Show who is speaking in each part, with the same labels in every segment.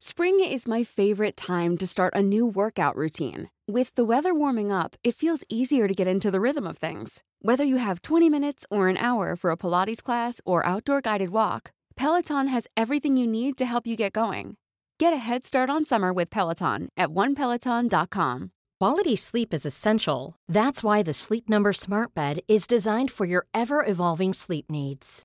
Speaker 1: Spring is my favorite time to start a new workout routine. With the weather warming up, it feels easier to get into the rhythm of things. Whether you have 20 minutes or an hour for a Pilates class or outdoor guided walk, Peloton has everything you need to help you get going. Get a head start on summer with Peloton at onepeloton.com.
Speaker 2: Quality sleep is essential. That's why the Sleep Number Smart Bed is designed for your ever evolving sleep needs.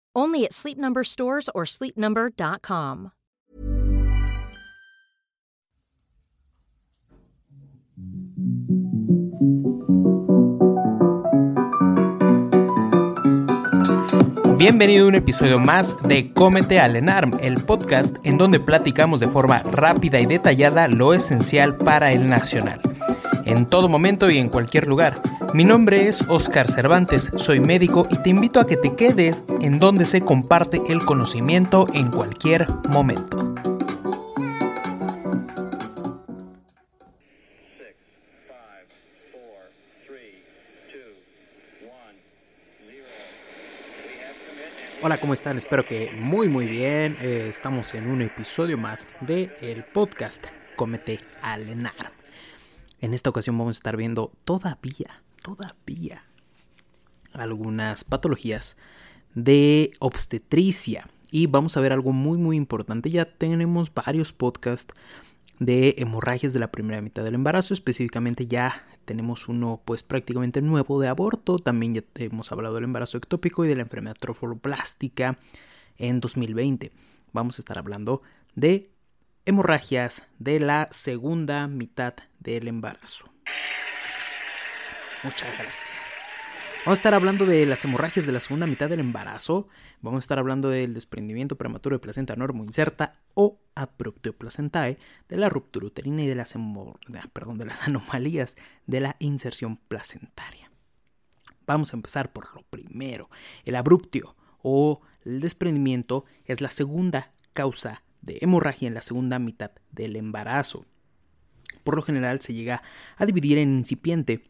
Speaker 2: Only at Sleep Number stores or sleepnumber.com.
Speaker 3: Bienvenido a un episodio más de Cómete al ENARM, el podcast en donde platicamos de forma rápida y detallada lo esencial para el nacional. En todo momento y en cualquier lugar. Mi nombre es Oscar Cervantes, soy médico y te invito a que te quedes en donde se comparte el conocimiento en cualquier momento. Hola, ¿cómo están? Espero que muy muy bien. Eh, estamos en un episodio más de el podcast Cómete al ENARM. En esta ocasión vamos a estar viendo todavía, todavía algunas patologías de obstetricia. Y vamos a ver algo muy muy importante. Ya tenemos varios podcasts de hemorragias de la primera mitad del embarazo. Específicamente ya tenemos uno pues prácticamente nuevo de aborto. También ya hemos hablado del embarazo ectópico y de la enfermedad trofoblástica en 2020. Vamos a estar hablando de hemorragias de la segunda mitad del embarazo. Muchas gracias. Vamos a estar hablando de las hemorragias de la segunda mitad del embarazo. Vamos a estar hablando del desprendimiento prematuro de placenta normo inserta o abruptio placentae, de la ruptura uterina y de las, perdón, de las anomalías de la inserción placentaria. Vamos a empezar por lo primero. El abruptio o el desprendimiento es la segunda causa de hemorragia en la segunda mitad del embarazo. Por lo general se llega a dividir en incipiente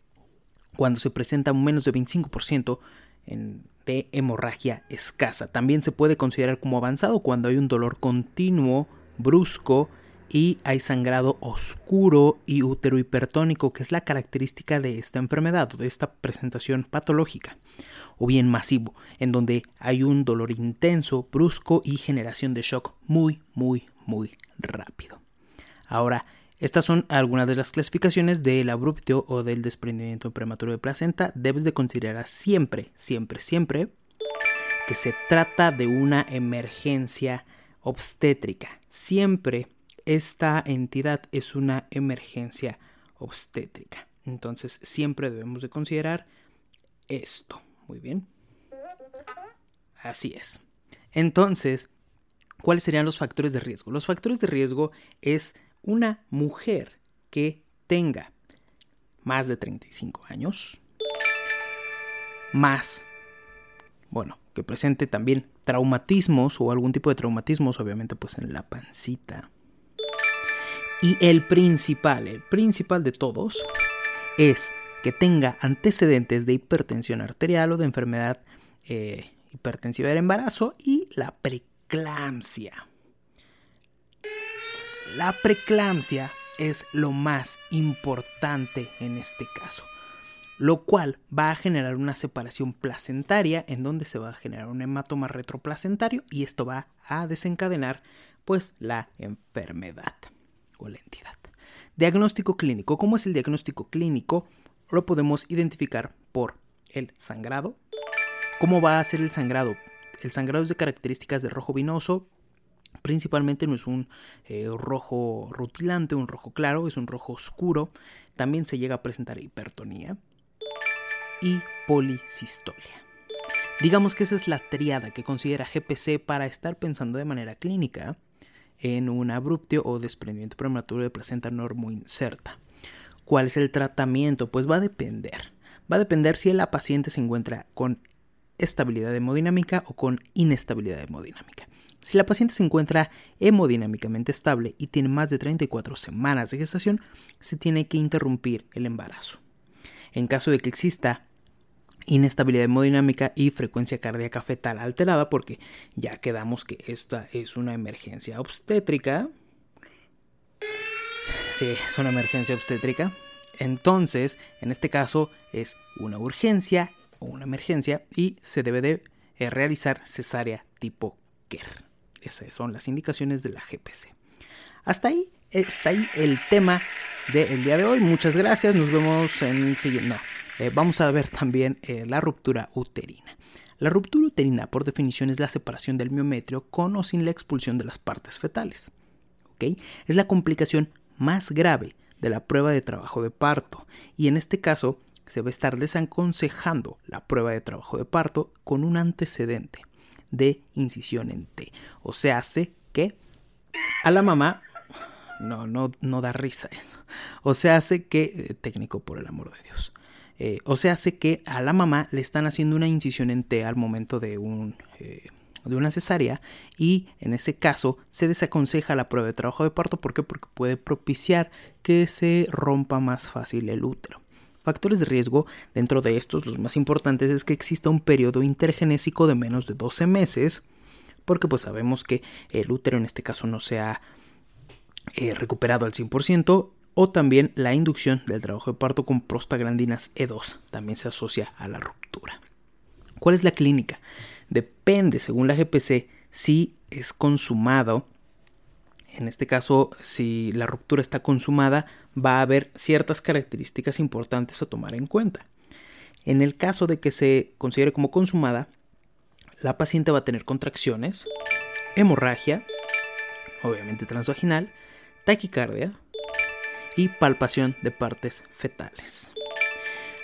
Speaker 3: cuando se presenta un menos de 25% de hemorragia escasa. También se puede considerar como avanzado cuando hay un dolor continuo, brusco y hay sangrado oscuro y útero hipertónico, que es la característica de esta enfermedad o de esta presentación patológica, o bien masivo, en donde hay un dolor intenso, brusco y generación de shock muy, muy, muy rápido. Ahora, estas son algunas de las clasificaciones del abruptio o del desprendimiento prematuro de placenta. Debes de considerar siempre, siempre, siempre que se trata de una emergencia obstétrica. Siempre esta entidad es una emergencia obstétrica. Entonces siempre debemos de considerar esto. Muy bien. Así es. Entonces, ¿cuáles serían los factores de riesgo? Los factores de riesgo es una mujer que tenga más de 35 años, más, bueno, que presente también traumatismos o algún tipo de traumatismos, obviamente pues en la pancita. Y el principal, el principal de todos, es que tenga antecedentes de hipertensión arterial o de enfermedad eh, hipertensiva del embarazo y la preeclampsia. la preeclampsia es lo más importante en este caso, lo cual va a generar una separación placentaria en donde se va a generar un hematoma retroplacentario y esto va a desencadenar pues la enfermedad la entidad. Diagnóstico clínico. ¿Cómo es el diagnóstico clínico? Lo podemos identificar por el sangrado. ¿Cómo va a ser el sangrado? El sangrado es de características de rojo vinoso, Principalmente no es un eh, rojo rutilante, un rojo claro, es un rojo oscuro. También se llega a presentar hipertonía y policistolia. Digamos que esa es la triada que considera GPC para estar pensando de manera clínica en un abruptio o desprendimiento prematuro de placenta inserta. ¿Cuál es el tratamiento? Pues va a depender. Va a depender si la paciente se encuentra con estabilidad hemodinámica o con inestabilidad hemodinámica. Si la paciente se encuentra hemodinámicamente estable y tiene más de 34 semanas de gestación, se tiene que interrumpir el embarazo. En caso de que exista inestabilidad hemodinámica y frecuencia cardíaca fetal alterada, porque ya quedamos que esta es una emergencia obstétrica. Sí, es una emergencia obstétrica. Entonces, en este caso es una urgencia o una emergencia y se debe de eh, realizar cesárea tipo KER. Esas son las indicaciones de la GPC. Hasta ahí está ahí el tema del día de hoy. Muchas gracias. Nos vemos en el siguiente. Eh, vamos a ver también eh, la ruptura uterina. La ruptura uterina, por definición, es la separación del miometrio con o sin la expulsión de las partes fetales. Es la complicación más grave de la prueba de trabajo de parto y en este caso se va a estar desaconsejando la prueba de trabajo de parto con un antecedente de incisión en T. O sea, hace que a la mamá no, no, no da risa eso. O sea, hace que, eh, técnico por el amor de Dios. Eh, o sea, hace que a la mamá le están haciendo una incisión en T al momento de un... Eh, de una cesárea y en ese caso se desaconseja la prueba de trabajo de parto ¿por qué? porque puede propiciar que se rompa más fácil el útero. Factores de riesgo, dentro de estos los más importantes es que exista un periodo intergenésico de menos de 12 meses, porque pues sabemos que el útero en este caso no se ha eh, recuperado al 100%, o también la inducción del trabajo de parto con prostaglandinas E2 también se asocia a la ruptura. ¿Cuál es la clínica? Depende, según la GPC, si es consumado en este caso, si la ruptura está consumada, va a haber ciertas características importantes a tomar en cuenta. En el caso de que se considere como consumada, la paciente va a tener contracciones, hemorragia, obviamente transvaginal, taquicardia y palpación de partes fetales.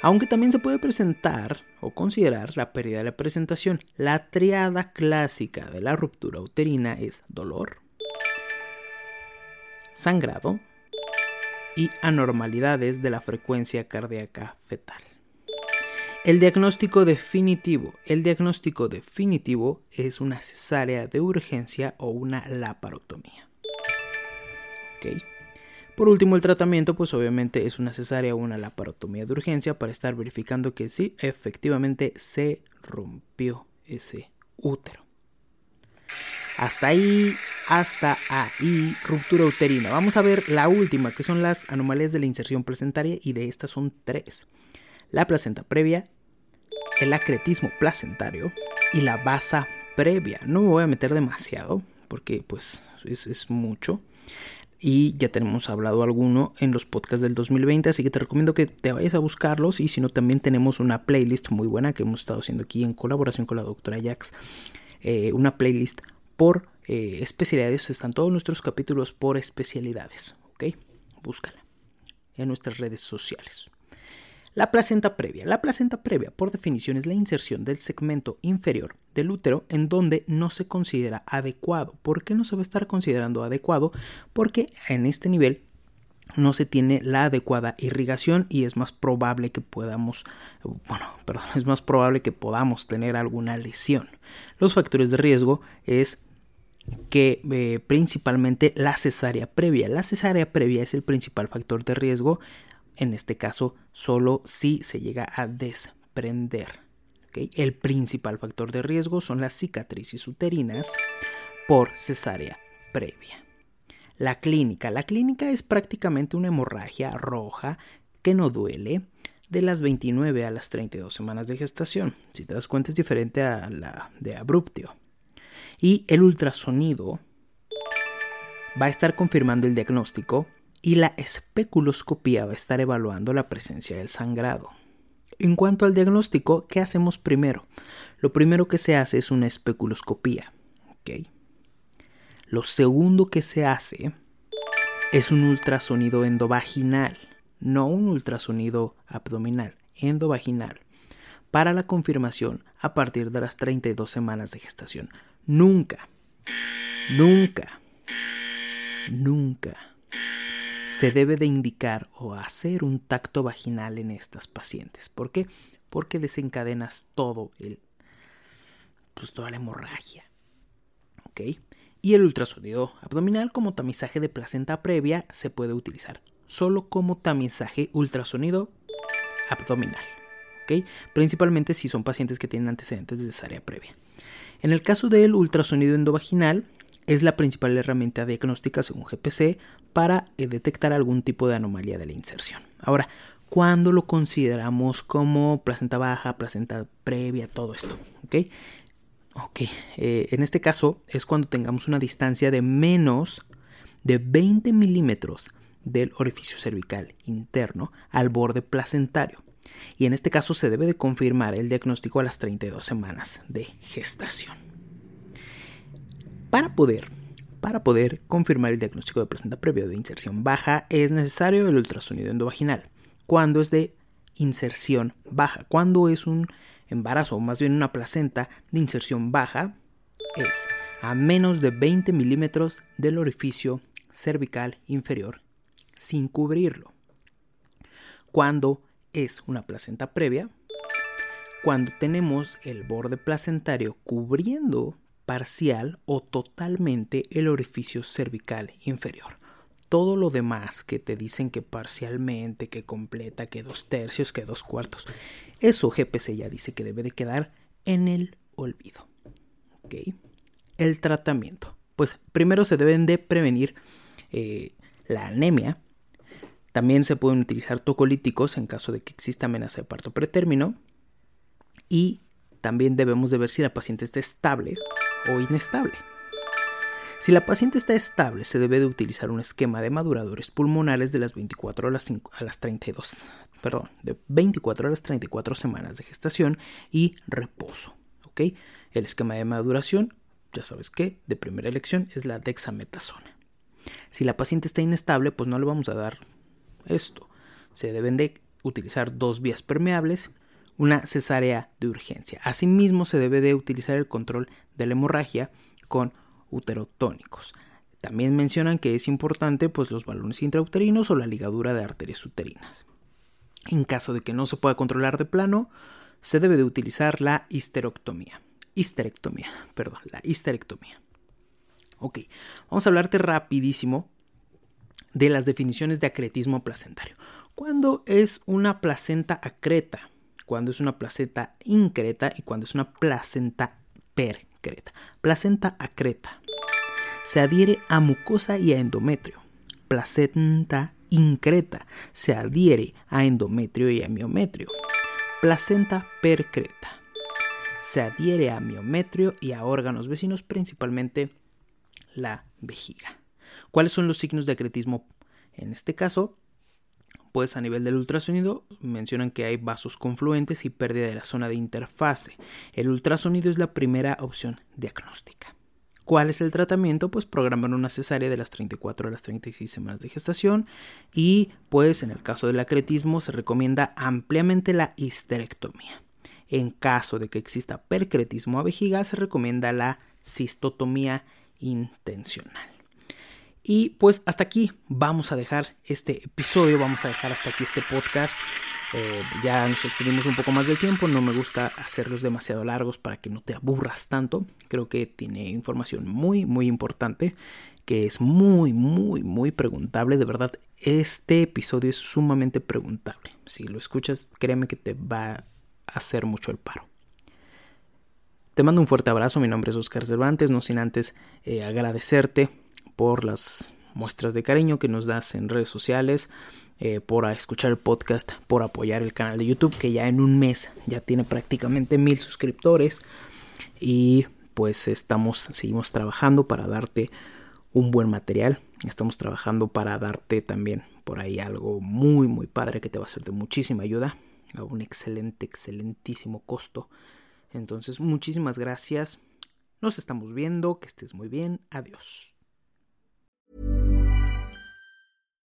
Speaker 3: Aunque también se puede presentar o considerar la pérdida de la presentación, la triada clásica de la ruptura uterina es dolor, sangrado y anormalidades de la frecuencia cardíaca fetal. El diagnóstico definitivo. El diagnóstico definitivo es una cesárea de urgencia o una laparotomía. Por último, el tratamiento, pues obviamente es una cesárea una laparotomía de urgencia para estar verificando que sí, efectivamente se rompió ese útero. Hasta ahí, hasta ahí, ruptura uterina. Vamos a ver la última, que son las anomalías de la inserción placentaria, y de estas son tres. La placenta previa, el acretismo placentario y la basa previa. No me voy a meter demasiado, porque pues es, es mucho. Y ya tenemos hablado alguno en los podcasts del 2020, así que te recomiendo que te vayas a buscarlos. Y si no, también tenemos una playlist muy buena que hemos estado haciendo aquí en colaboración con la doctora Jax. Eh, una playlist por eh, especialidades. Están todos nuestros capítulos por especialidades. ¿Ok? Búscala en nuestras redes sociales. La placenta previa. La placenta previa, por definición, es la inserción del segmento inferior del útero en donde no se considera adecuado. ¿Por qué no se va a estar considerando adecuado? Porque en este nivel no se tiene la adecuada irrigación y es más probable que podamos, bueno, perdón, es más probable que podamos tener alguna lesión. Los factores de riesgo es que eh, principalmente la cesárea previa. La cesárea previa es el principal factor de riesgo, en este caso solo si se llega a desprender. El principal factor de riesgo son las cicatrices uterinas por cesárea previa. La clínica. La clínica es prácticamente una hemorragia roja que no duele de las 29 a las 32 semanas de gestación. Si te das cuenta es diferente a la de abruptio. Y el ultrasonido va a estar confirmando el diagnóstico y la especuloscopía va a estar evaluando la presencia del sangrado. En cuanto al diagnóstico, ¿qué hacemos primero? Lo primero que se hace es una especuloscopía. Lo segundo que se hace es un ultrasonido endovaginal, no un ultrasonido abdominal, endovaginal, para la confirmación a partir de las 32 semanas de gestación. Nunca, nunca, nunca se debe de indicar o hacer un tacto vaginal en estas pacientes. ¿Por qué? Porque desencadenas todo el, pues toda la hemorragia. ¿Ok? Y el ultrasonido abdominal como tamizaje de placenta previa se puede utilizar solo como tamizaje ultrasonido abdominal. ¿Ok? Principalmente si son pacientes que tienen antecedentes de cesárea previa. En el caso del ultrasonido endovaginal, es la principal herramienta diagnóstica según GPC para eh, detectar algún tipo de anomalía de la inserción. Ahora, ¿cuándo lo consideramos como placenta baja, placenta previa, todo esto? ¿Ok? Ok, eh, en este caso es cuando tengamos una distancia de menos de 20 milímetros del orificio cervical interno al borde placentario. Y en este caso se debe de confirmar el diagnóstico a las 32 semanas de gestación. Para poder, para poder confirmar el diagnóstico de placenta previo de inserción baja es necesario el ultrasonido endovaginal. Cuando es de inserción baja, cuando es un embarazo o más bien una placenta de inserción baja, es a menos de 20 milímetros del orificio cervical inferior sin cubrirlo. Cuando es una placenta previa, cuando tenemos el borde placentario cubriendo parcial o totalmente el orificio cervical inferior. Todo lo demás que te dicen que parcialmente, que completa, que dos tercios, que dos cuartos, eso GPC ya dice que debe de quedar en el olvido. El tratamiento. Pues primero se deben de prevenir eh, la anemia. También se pueden utilizar tocolíticos en caso de que exista amenaza de parto pretérmino. Y también debemos de ver si la paciente está estable o inestable. Si la paciente está estable, se debe de utilizar un esquema de maduradores pulmonares de las 24 a las, a las 32, perdón, de 24 a las 34 semanas de gestación y reposo. ¿ok? El esquema de maduración, ya sabes que, de primera elección es la dexametasona. Si la paciente está inestable, pues no le vamos a dar esto. Se deben de utilizar dos vías permeables una cesárea de urgencia. Asimismo, se debe de utilizar el control de la hemorragia con uterotónicos. También mencionan que es importante pues, los balones intrauterinos o la ligadura de arterias uterinas. En caso de que no se pueda controlar de plano, se debe de utilizar la histerectomía. Histerectomía, perdón, la histerectomía. Ok, vamos a hablarte rapidísimo de las definiciones de acretismo placentario. ¿Cuándo es una placenta acreta? Cuando es una placenta increta y cuando es una placenta percreta. Placenta acreta. Se adhiere a mucosa y a endometrio. Placenta increta. Se adhiere a endometrio y a miometrio. Placenta percreta. Se adhiere a miometrio y a órganos vecinos, principalmente la vejiga. ¿Cuáles son los signos de acretismo? En este caso, pues a nivel del ultrasonido mencionan que hay vasos confluentes y pérdida de la zona de interfase. El ultrasonido es la primera opción diagnóstica. ¿Cuál es el tratamiento? Pues programar una cesárea de las 34 a las 36 semanas de gestación y pues en el caso del acretismo se recomienda ampliamente la histerectomía. En caso de que exista percretismo a vejiga se recomienda la cistotomía intencional. Y pues hasta aquí vamos a dejar este episodio, vamos a dejar hasta aquí este podcast. Eh, ya nos extendimos un poco más del tiempo, no me gusta hacerlos demasiado largos para que no te aburras tanto. Creo que tiene información muy, muy importante, que es muy, muy, muy preguntable. De verdad, este episodio es sumamente preguntable. Si lo escuchas, créeme que te va a hacer mucho el paro. Te mando un fuerte abrazo, mi nombre es Oscar Cervantes, no sin antes eh, agradecerte por las muestras de cariño que nos das en redes sociales, eh, por escuchar el podcast, por apoyar el canal de YouTube que ya en un mes ya tiene prácticamente mil suscriptores y pues estamos, seguimos trabajando para darte un buen material, estamos trabajando para darte también por ahí algo muy muy padre que te va a ser de muchísima ayuda a un excelente, excelentísimo costo. Entonces, muchísimas gracias. Nos estamos viendo, que estés muy bien. Adiós.